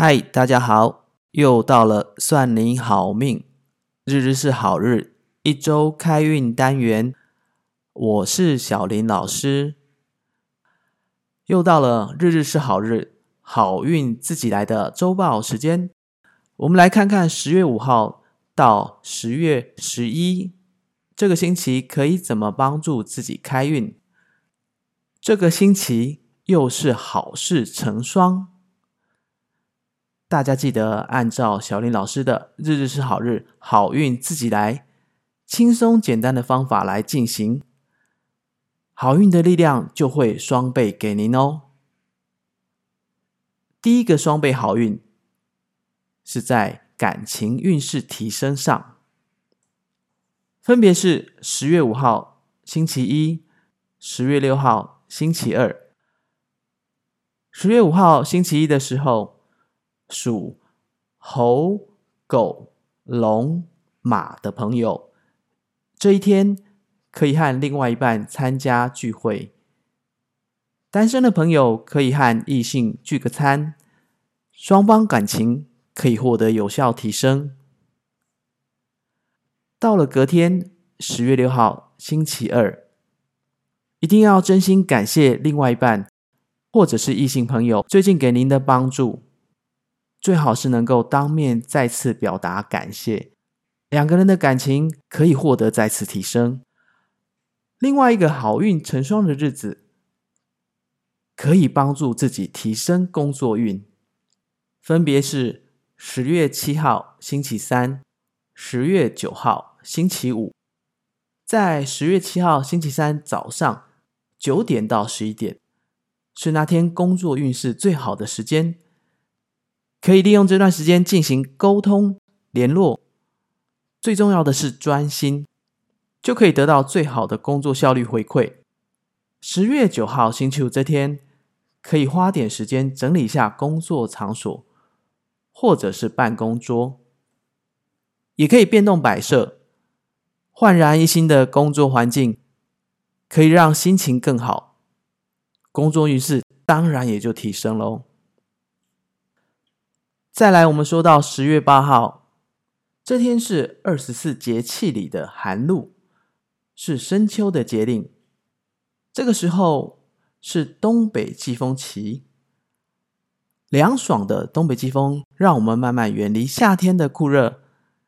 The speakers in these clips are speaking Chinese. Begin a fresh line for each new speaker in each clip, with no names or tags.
嗨，大家好，又到了算你好命，日日是好日，一周开运单元，我是小林老师。又到了日日是好日，好运自己来的周报时间，我们来看看十月五号到十月十一这个星期可以怎么帮助自己开运。这个星期又是好事成双。大家记得按照小林老师的“日日是好日，好运自己来”，轻松简单的方法来进行，好运的力量就会双倍给您哦。第一个双倍好运是在感情运势提升上，分别是十月五号星期一，十月六号星期二。十月五号星期一的时候。属猴、狗、龙、马的朋友，这一天可以和另外一半参加聚会；单身的朋友可以和异性聚个餐，双方感情可以获得有效提升。到了隔天，十月六号星期二，一定要真心感谢另外一半或者是异性朋友最近给您的帮助。最好是能够当面再次表达感谢，两个人的感情可以获得再次提升。另外一个好运成双的日子，可以帮助自己提升工作运，分别是十月七号星期三、十月九号星期五。在十月七号星期三早上九点到十一点，是那天工作运势最好的时间。可以利用这段时间进行沟通联络，最重要的是专心，就可以得到最好的工作效率回馈。十月九号星期五这天，可以花点时间整理一下工作场所，或者是办公桌，也可以变动摆设，焕然一新的工作环境，可以让心情更好，工作运势当然也就提升喽。再来，我们说到十月八号这天是二十四节气里的寒露，是深秋的节令。这个时候是东北季风期，凉爽的东北季风让我们慢慢远离夏天的酷热，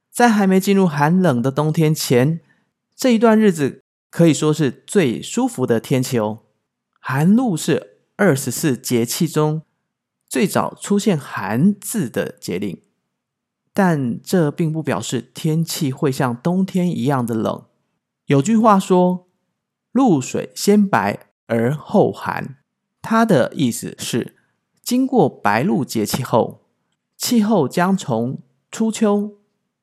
在还没进入寒冷的冬天前，这一段日子可以说是最舒服的天气哦。寒露是二十四节气中。最早出现“寒”字的节令，但这并不表示天气会像冬天一样的冷。有句话说：“露水先白而后寒”，它的意思是，经过白露节气后，气候将从初秋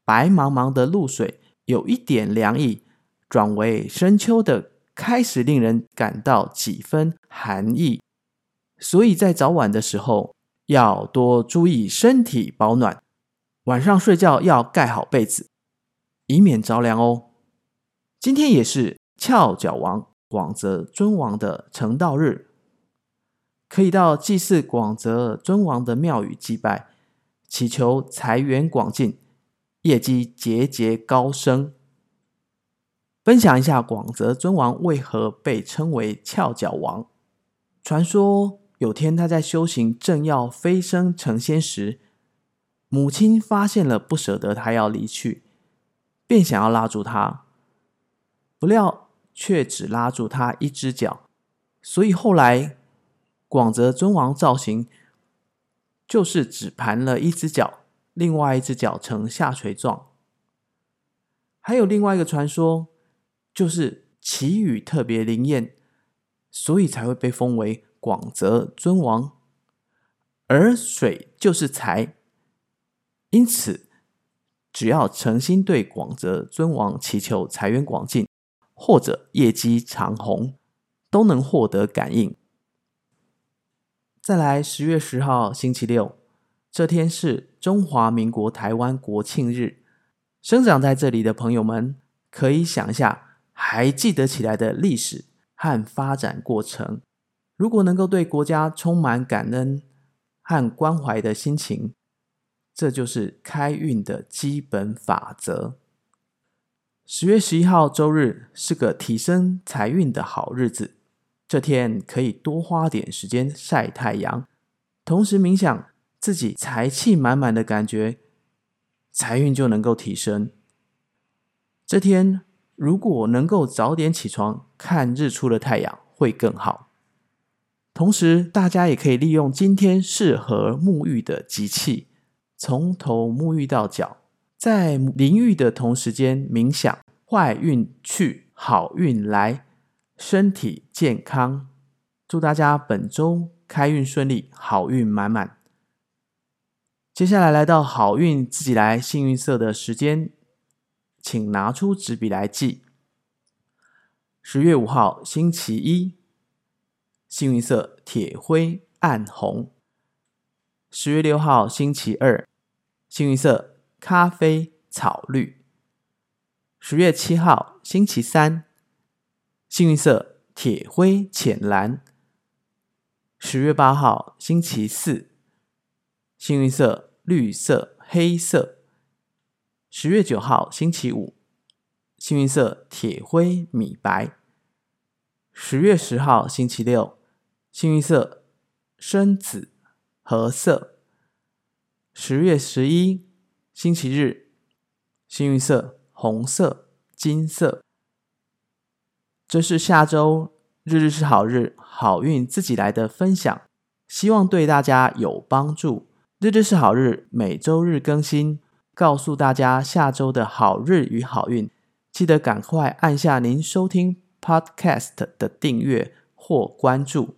白茫茫的露水有一点凉意，转为深秋的开始，令人感到几分寒意。所以在早晚的时候。要多注意身体保暖，晚上睡觉要盖好被子，以免着凉哦。今天也是翘脚王广泽尊王的成道日，可以到祭祀广泽尊王的庙宇祭拜，祈求财源广进，业绩节节高升。分享一下广泽尊王为何被称为翘脚王？传说。有天，他在修行，正要飞升成仙时，母亲发现了，不舍得他要离去，便想要拉住他，不料却只拉住他一只脚，所以后来广泽尊王造型就是只盘了一只脚，另外一只脚呈下垂状。还有另外一个传说，就是祈雨特别灵验，所以才会被封为。广泽尊王，而水就是财，因此只要诚心对广泽尊王祈求财源广进，或者业绩长虹，都能获得感应。再来，十月十号星期六，这天是中华民国台湾国庆日，生长在这里的朋友们，可以想一下，还记得起来的历史和发展过程。如果能够对国家充满感恩，和关怀的心情，这就是开运的基本法则。十月十一号周日是个提升财运的好日子，这天可以多花点时间晒太阳，同时冥想自己财气满满的感觉，财运就能够提升。这天如果能够早点起床看日出的太阳，会更好。同时，大家也可以利用今天适合沐浴的吉气，从头沐浴到脚。在淋浴的同时间冥想，坏运去，好运来，身体健康。祝大家本周开运顺利，好运满满。接下来来到好运自己来幸运色的时间，请拿出纸笔来记。十月五号星期一，幸运色铁灰暗红。十月六号星期二，幸运色。咖啡草绿。十月七号，星期三，幸运色铁灰浅蓝。十月八号，星期四，幸运色绿色黑色。十月九号，星期五，幸运色铁灰米白。十月十号，星期六，幸运色深紫褐色。十月十一。星期日，幸运色红色、金色。这是下周日日是好日，好运自己来的分享，希望对大家有帮助。日日是好日，每周日更新，告诉大家下周的好日与好运。记得赶快按下您收听 Podcast 的订阅或关注。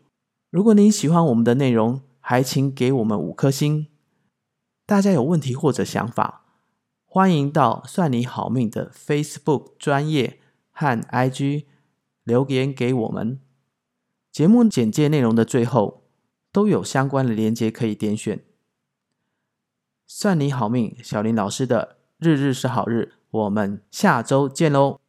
如果您喜欢我们的内容，还请给我们五颗星。大家有问题或者想法，欢迎到算你好命的 Facebook 专业和 IG 留言给我们。节目简介内容的最后都有相关的连接可以点选。算你好命，小林老师的日日是好日，我们下周见喽。